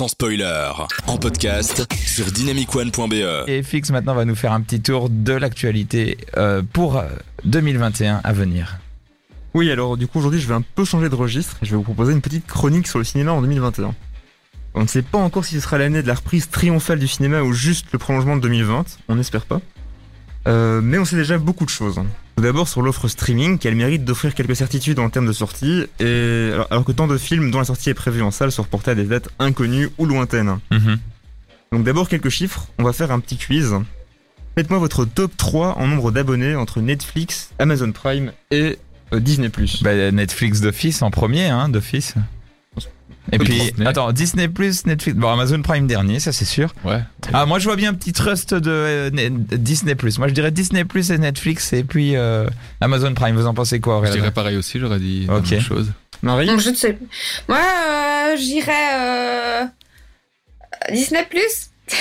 sans spoiler, en podcast sur dynamicone.be. Et FX maintenant va nous faire un petit tour de l'actualité euh, pour euh, 2021 à venir. Oui, alors du coup aujourd'hui je vais un peu changer de registre et je vais vous proposer une petite chronique sur le cinéma en 2021. On ne sait pas encore si ce sera l'année de la reprise triomphale du cinéma ou juste le prolongement de 2020, on n'espère pas. Euh, mais on sait déjà beaucoup de choses. Tout d'abord sur l'offre streaming qui a le mérite d'offrir quelques certitudes en termes de sortie, et alors, alors que tant de films dont la sortie est prévue en salle sont reportés à des dates inconnues ou lointaines. Donc d'abord quelques chiffres, on va faire un petit quiz. Faites-moi votre top 3 en nombre d'abonnés entre Netflix, Amazon Prime et euh, Disney+. Bah, Netflix d'office en premier, hein, d'office. Et puis, Disney. attends, Disney Plus, Netflix, bon, Amazon Prime dernier, ça c'est sûr. Ouais. Ah, moi je vois bien un petit trust de euh, Ne- Disney Plus. Moi je dirais Disney Plus et Netflix et puis euh, Amazon Prime. Vous en pensez quoi, Je dirais pareil aussi, j'aurais dit la Ok. même chose. Marie Donc, je ne sais. Moi, euh, j'irais euh, Disney Plus.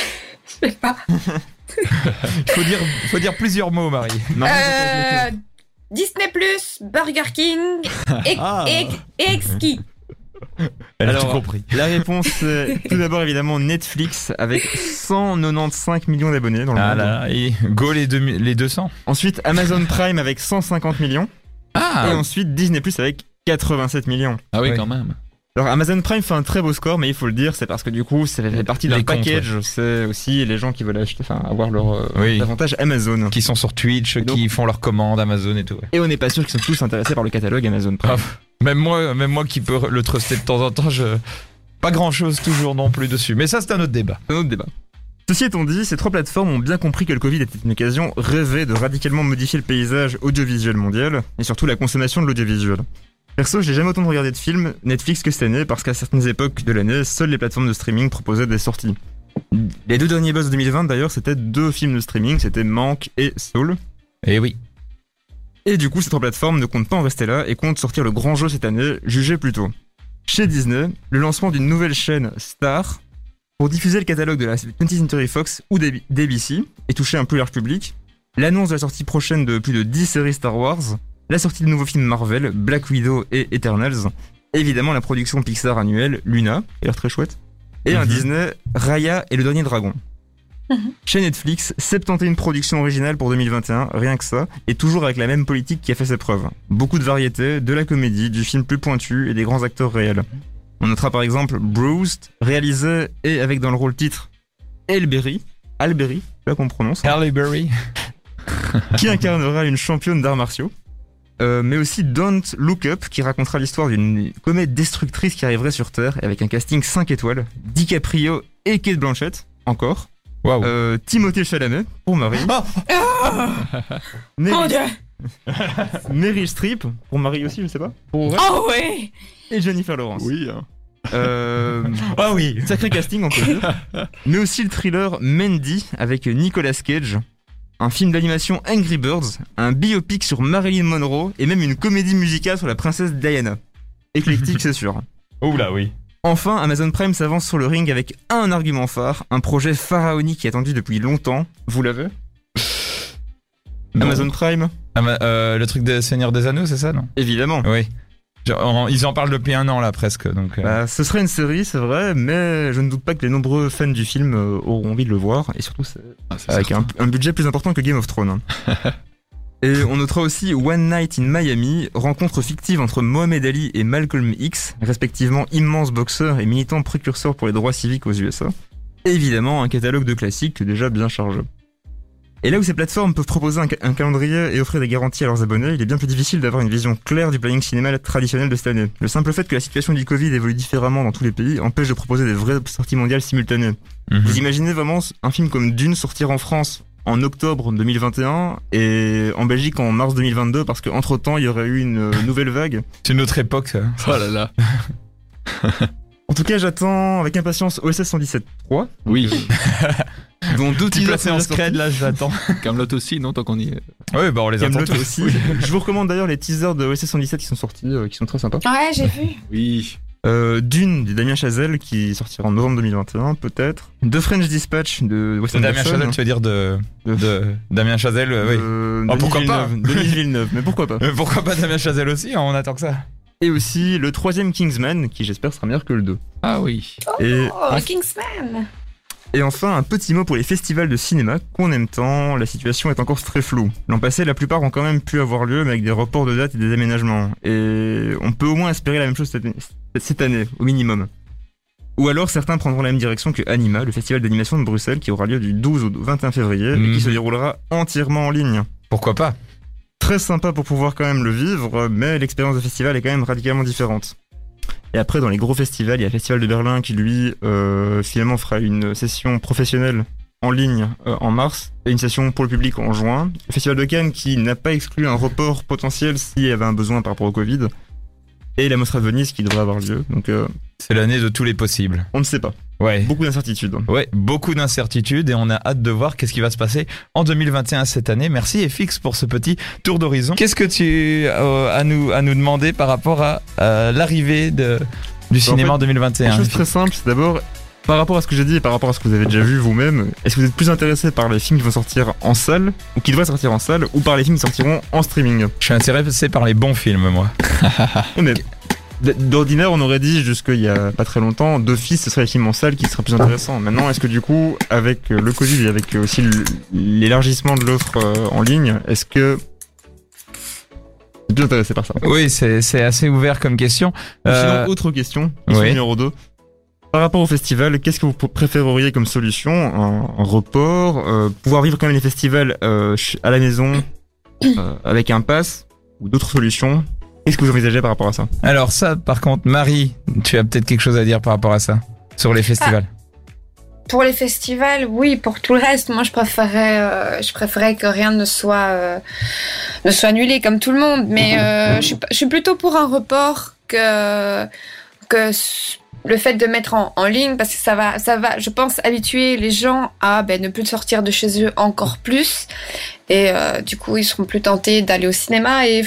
Je sais pas. Il faut dire, faut dire plusieurs mots, Marie. Euh, Disney Plus, Burger King et, Ah. et, et Exki. Elle a tout compris. La réponse est tout d'abord évidemment Netflix avec 195 millions d'abonnés dans le Ah monde. là, et go les, deux, les 200. Ensuite Amazon Prime avec 150 millions. Et Ah, ensuite Disney Plus avec 87 millions. Ah oui, Oui. quand même. Alors Amazon Prime fait un très beau score, mais il faut le dire, c'est parce que du coup, ça fait partie d'un package. C'est aussi les gens qui veulent acheter, enfin avoir leur euh, Oui. avantage Amazon. qui sont sur Twitch, donc- qui font leurs commandes Amazon et tout. ouais. Et on n'est pas sûr qu'ils sont tous intéressés par le catalogue Amazon Prime. Ah, même moi, même moi qui peux le truster de temps en temps, je pas grand chose toujours non plus dessus. Mais ça, c'est un autre débat. C'est un autre débat. Ceci étant dit, ces trois plateformes ont bien compris que le Covid était une occasion rêvée de radicalement modifier le paysage audiovisuel mondial et surtout la consommation de l'audiovisuel. Perso, j'ai jamais autant regardé de films Netflix que cette année parce qu'à certaines époques de l'année, seules les plateformes de streaming proposaient des sorties. Les deux derniers buzz de 2020 d'ailleurs, c'était deux films de streaming, c'était Manque et Soul. Et oui. Et du coup, ces trois plateformes ne comptent pas en rester là et comptent sortir le grand jeu cette année, jugé plus tôt. Chez Disney, le lancement d'une nouvelle chaîne Star pour diffuser le catalogue de la 20th Century Fox ou d'Ab- d'ABC et toucher un plus large public, l'annonce de la sortie prochaine de plus de 10 séries Star Wars, la sortie de nouveaux films Marvel, Black Widow et Eternals, et évidemment la production Pixar annuelle Luna, qui a l'air très chouette, et un Mhm. Disney Raya et le dernier dragon. Mhm. Chez Netflix, 71 productions originales pour 2021, rien que ça, et toujours avec la même politique qui a fait ses preuves. Beaucoup de variétés, de la comédie, du film plus pointu et des grands acteurs réels. On notera par exemple Bruised, réalisé et avec dans le rôle titre Elberry, Alberry, là qu'on prononce, Halle Berry. qui incarnera une championne d'arts martiaux. Euh, mais aussi Don't Look Up, qui racontera l'histoire d'une comète destructrice qui arriverait sur Terre, avec un casting 5 étoiles, DiCaprio et Kate Blanchett, encore. Waouh. Euh, Timothée Chalamet, pour Marie. Mon Meryl, Dieu. Meryl Streep, pour Marie aussi, je sais pas. Pour. Oh ouais. Et Jennifer Lawrence. Oui. Euh, Ah oui. sacré casting, on peut dire. Mais aussi le thriller Mandy, avec Nicolas Cage. Un film d'animation Angry Birds, un biopic sur Marilyn Monroe et même une comédie musicale sur la princesse Diana. Éclectique, c'est sûr. Là oui. Enfin, Amazon Prime s'avance sur le ring avec un argument phare, un projet pharaonique qui est attendu depuis longtemps. Vous l'avez? Amazon Prime? Euh, le truc des Seigneurs des Anneaux, c'est ça, non? Évidemment. Oui. Ils en parlent depuis un an là presque, donc. euh, Bah, ce serait une série, c'est vrai, mais je ne doute pas que les nombreux fans du film euh, auront envie de le voir, et surtout c'est Ah, avec un, un budget plus important que Game of Thrones. hein. et on notera aussi One Night in Miami, rencontre fictive entre Mohamed Ali et Malcolm X, respectivement immense boxeur et militant précurseur pour les droits civiques aux USA. Et évidemment, un catalogue de classiques déjà bien chargé. Et là où ces plateformes peuvent proposer un, ca- un calendrier et offrir des garanties à leurs abonnés, il est bien plus difficile d'avoir une vision claire du planning cinéma traditionnel de cette année. Le simple fait que la situation du Covid évolue différemment dans tous les pays empêche de proposer des vraies sorties mondiales simultanées. mhm. Vous imaginez vraiment un film comme Dune sortir en France en octobre 2021 et en Belgique en mars 2022 parce qu'entre temps il y aurait eu une euh, nouvelle vague. C'est une autre époque, ça. Oh là là. En tout cas, j'attends avec impatience OSS 117.3, Oui. dont deux Petit teasers placé en scred là, j'attends. Camelot aussi, non, tant qu'on y est. Oui, bah on les attend tous. aussi. Je vous recommande d'ailleurs les teasers de OSS 117 qui sont sortis, euh, qui sont très sympas. Ouais, j'ai vu. Oui. Euh, Dune de Damien Chazelle qui sortira en novembre 2021 peut-être. The French Dispatch de Wes De Damien. Chazelle, tu veux dire de, de Damien Chazelle, euh, oui. Euh, Ah, Denis pourquoi pas Villeneuve. Denis Villeneuve, mais pourquoi pas Euh, pourquoi pas Damien Chazelle aussi hein, On attend que ça. Et aussi le troisième Kingsman, qui j'espère sera meilleur que le 2. Ah oui. Et, Oh, en- Kingsman et enfin, un petit mot pour les festivals de cinéma qu'on aime tant, la situation est encore très floue. L'an passé, la plupart ont quand même pu avoir lieu, mais avec des reports de dates et des aménagements. Et on peut au moins espérer la même chose cette année, au minimum. Ou alors certains prendront la même direction que Anima, le festival d'animation de Bruxelles, qui aura lieu du 12 au 21 février, et Mhm. qui se déroulera entièrement en ligne. Pourquoi pas? Très sympa pour pouvoir quand même le vivre, mais l'expérience de festival est quand même radicalement différente. Et après, dans les gros festivals, il y a le Festival de Berlin qui, lui, euh, finalement fera une session professionnelle en ligne euh, en mars et une session pour le public en juin. Le Festival de Cannes qui n'a pas exclu un report potentiel s'il y avait un besoin par rapport au Covid. Et la Mostra de Venise qui devrait avoir lieu. Donc, euh, C'est l'année de tous les possibles. on ne sait pas. Ouais. Beaucoup d'incertitudes. Ouais, beaucoup d'incertitudes et on a hâte de voir qu'est-ce qui va se passer en 2021 cette année. Merci FX pour ce petit tour d'horizon. Qu'est-ce que tu as à nous à nous demander par rapport à, euh, l'arrivée de du cinéma en, fait, 2021 Une chose très simple, c'est d'abord, par rapport à ce que j'ai dit et par rapport à ce que vous avez déjà vu vous-même, est-ce que vous êtes plus intéressé par les films qui vont sortir en salle, ou qui devraient sortir en salle, ou par les films qui sortiront en streaming? Je suis intéressé par les bons films moi. D- d'ordinaire, on aurait dit jusqu'il y a pas très longtemps, d'office, ce serait les films en salle qui seraient plus intéressants. Maintenant, est-ce que du coup, avec euh, le Covid et avec euh, aussi l'élargissement de l'offre euh, en ligne, est-ce que plus intéressé par ça Oui, c'est assez ouvert comme question. Euh, Sinon, autre question, question oui. numéro 2. Par rapport au festival, qu'est-ce que vous préféreriez comme solution? Un, un report euh, Pouvoir vivre quand même les festivals euh, à la maison avec un pass Ou d'autres solutions? Qu'est-ce que vous envisagez par rapport à ça alors ça par contre Marie, tu as peut-être quelque chose à dire par rapport à ça sur les festivals. Pour les festivals, oui. Pour tout le reste, moi, je préférais, euh, je préférais que rien ne soit, euh, ne soit annulé comme tout le monde. Mais euh, je, suis, je suis plutôt pour un report que que le fait de mettre en, en ligne parce que ça va, ça va, je pense, habituer les gens à ben, ne plus sortir de chez eux encore plus. Et euh, du coup, ils seront plus tentés d'aller au cinéma. Et,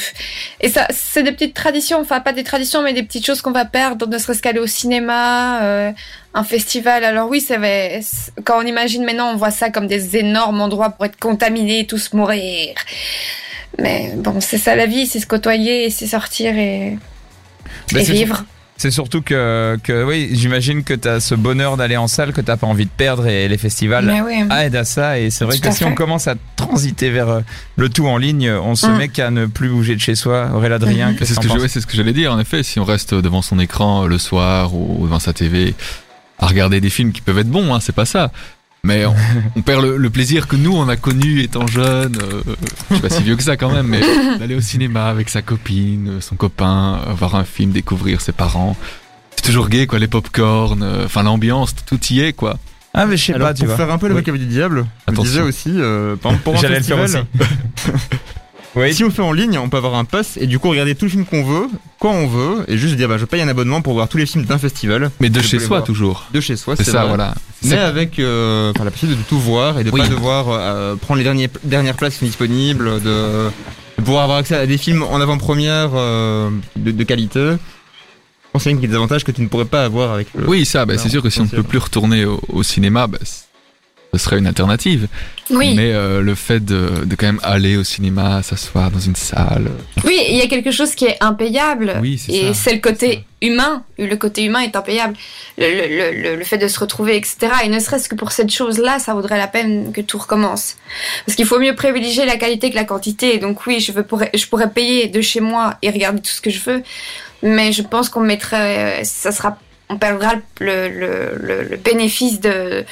et ça, c'est des petites traditions, enfin pas des traditions, mais des petites choses qu'on va perdre, ne serait-ce qu'aller au cinéma, euh, un festival. Alors oui, ça va, quand on imagine maintenant, on voit ça comme des énormes endroits pour être contaminés et tous mourir. Mais bon, c'est ça la vie, c'est se côtoyer, c'est sortir et, Ben, et vivre. C'est surtout que, que oui, j'imagine que tu as ce bonheur d'aller en salle que t'as pas envie de perdre et les festivals oui. aident à ça et c'est vrai Tout que si on commence à transiter vers euh, le tout en ligne, on se Mm. met qu'à ne plus bouger de chez soi. Aurélie Adrien, qu'est-ce C'est que ce, que ouais, ce que j'allais dire. En effet, si on reste devant son écran euh, le soir ou devant sa TV à regarder des films qui peuvent être bons, hein, c'est pas ça. Mais on, on perd le, le plaisir que nous on a connu étant jeune. euh, je suis pas si vieux que ça quand même, mais d'aller au cinéma avec sa copine, son copain, voir un film, découvrir ses parents. C'est toujours gay quoi, les pop-corn, euh, enfin l'ambiance, tout y est quoi. Ah mais je sais pas, tu pour vois. faire un peu Oui. l'avocat du diable, je Attention. disais aussi, euh, par exemple, pour un J'allais le faire festival, aussi. oui. si on le fait en ligne, on peut avoir un pass et du coup regarder tous les films qu'on veut, quand on veut, et juste dire bah je paye un abonnement pour voir tous les films d'un festival Mais de Je chez soi voir. toujours. de chez soi. C'est ça, vrai. voilà. Mais avec euh, la possibilité de tout voir et de Oui. pas devoir euh, prendre les derniers, dernières places qui sont disponibles, de, de pouvoir avoir accès à des films en avant-première euh, de, de qualité. Je pense qu'il y a des avantages que tu ne pourrais pas avoir avec le. Oui, ça, bah, c'est sûr que si on ne peut plus retourner au, au cinéma, bah, ce serait une alternative. Oui. Mais euh, le fait de, de quand même aller au cinéma, s'asseoir dans une salle. Oui, il y a quelque chose qui est impayable. Oui, c'est et ça. c'est le côté humain. Le côté humain est impayable. Le, le, le, le fait de se retrouver, etc. Et ne serait-ce que pour cette chose-là, ça vaudrait la peine que tout recommence. Parce qu'il faut mieux privilégier la qualité que la quantité. Donc oui, je, veux pourrais, je pourrais payer de chez moi et regarder tout ce que je veux. Mais je pense qu'on mettrait, euh, ça sera, on perdra le bénéfice de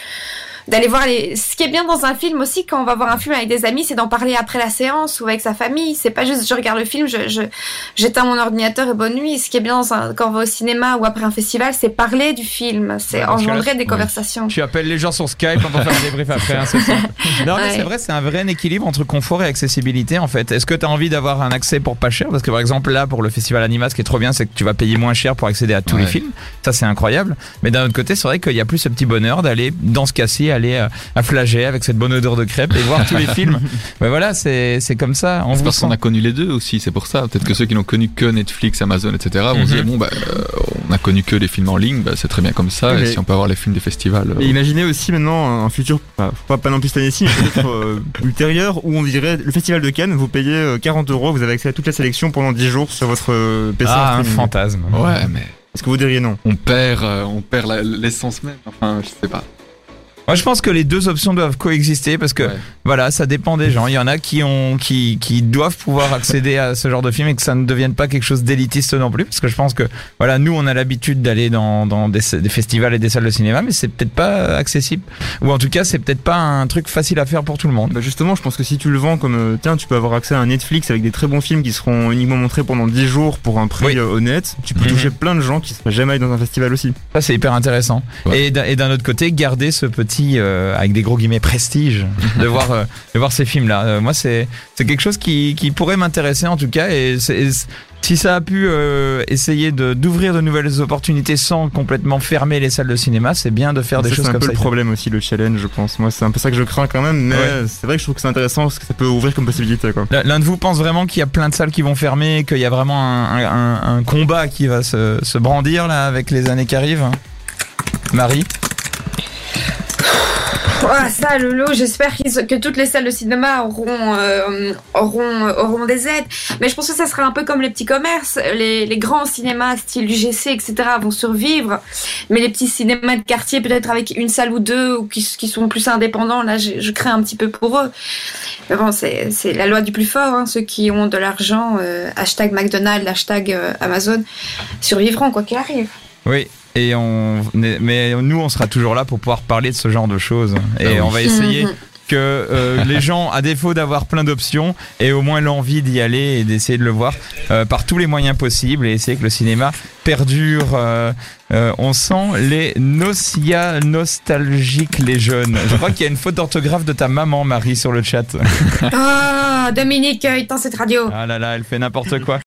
d'aller voir les. Ce qui est bien dans un film aussi, quand on va voir un film avec des amis, c'est d'en parler après la séance ou avec sa famille. C'est pas juste je regarde le film, je, je j'éteins mon ordinateur et bonne nuit. Ce qui est bien dans un- quand on va au cinéma ou après un festival, c'est parler du film, c'est Ouais, engendrer des ouais. conversations. Tu appelles les gens sur Skype, on va faire un débrief après. hein, c'est ça. Non, mais Ouais. c'est vrai, c'est un vrai équilibre entre confort et accessibilité en fait. Est-ce que tu as envie d'avoir un accès pour pas cher? Parce que par exemple, là, pour le festival Anima, ce qui est trop bien, c'est que tu vas payer moins cher pour accéder à tous Ouais. les films. Ça, c'est incroyable. Mais d'un autre côté, c'est vrai qu'il y a plus ce petit bonheur d'aller dans ce cas-ci, aller euh, à Flagey avec cette bonne odeur de crêpes et voir tous les films. Mais voilà, c'est c'est comme ça. On parce qu'on a connu les deux aussi, c'est pour ça. Peut-être que ceux qui n'ont connu que Netflix, Amazon, etc. vont Mhm. se dire bon bah euh, on a connu que les films en ligne, bah, c'est très bien comme ça. Et si on peut avoir les films des festivals. euh, Et imaginez aussi maintenant un futur, pas, pas, pas non plus cette année-ci, mais peut-être euh, ultérieur, où on dirait le festival de Cannes, vous payez euh, 40 euros, vous avez accès à toute la sélection pendant 10 jours sur votre PC. Ah, un fantasme. Ouais, mais Est-ce que vous diriez non? on perd, euh, on perd l'essence même. Enfin, je sais pas. Moi, je pense que les deux options doivent coexister parce que Ouais. voilà, ça dépend des gens. Il y en a qui ont, qui, qui doivent pouvoir accéder à ce genre de film et que ça ne devienne pas quelque chose d'élitiste non plus. Parce que je pense que voilà, nous, on a l'habitude d'aller dans, dans des, des festivals et des salles de cinéma, mais c'est peut-être pas accessible. Ou en tout cas, c'est peut-être pas un truc facile à faire pour tout le monde. Bah justement, je pense que si tu le vends comme euh, tiens, tu peux avoir accès à un Netflix avec des très bons films qui seront uniquement montrés pendant 10 jours pour un prix Oui. euh, honnête, tu peux Mhm. toucher plein de gens qui seraient jamais allés dans un festival aussi. Ça, c'est hyper intéressant. Ouais. Et d'un autre côté, garder ce petit, euh, avec des gros guillemets, prestige de voir, euh, de voir ces films-là. Euh, moi, c'est c'est quelque chose qui, qui pourrait m'intéresser en tout cas. Et, si ça a pu essayer de- d'ouvrir de, nouvelles opportunités sans complètement fermer les salles de cinéma, c'est bien de faire des Ça, choses c'est un comme peu ça. le problème aussi, le challenge, je pense. Moi, c'est un peu ça que je crains quand même, mais Ouais. c'est vrai que je trouve que c'est intéressant parce que ça peut ouvrir comme possibilité. L'un de vous pense vraiment qu'il y a plein de salles qui vont fermer, qu'il y a vraiment un, un- un- un combat qui va se, se brandir là avec les années qui arrivent hein? Marie? Ah, ça, Lolo, j'espère que toutes les salles de cinéma auront, euh, auront, auront des aides. Mais je pense que ça sera un peu comme les petits commerces. Les, les grands cinémas, style UGC, etc., vont survivre. Mais les petits cinémas de quartier, peut-être avec une salle ou deux, ou qui, sont plus indépendants, là, je, crains un petit peu pour eux. Mais bon, c'est la loi du plus fort. Hein. Ceux qui ont de l'argent, euh, hashtag McDonald's, hashtag euh, Amazon, survivront, quoi qu'il arrive. Oui. Et on, mais nous, on sera toujours là pour pouvoir parler de ce genre de choses. Et Ah oui. on va essayer Mhm. que euh, les gens, à défaut d'avoir plein d'options, aient au moins l'envie d'y aller et d'essayer de le voir euh, par tous les moyens possibles et essayer que le cinéma perdure. euh, euh, on sent les nocia nostalgiques, les jeunes. Je crois qu'il y a une faute d'orthographe de ta maman, Marie, sur le chat. Ah, Dominique, euh, éteins cette radio. Ah là là, elle fait n'importe quoi.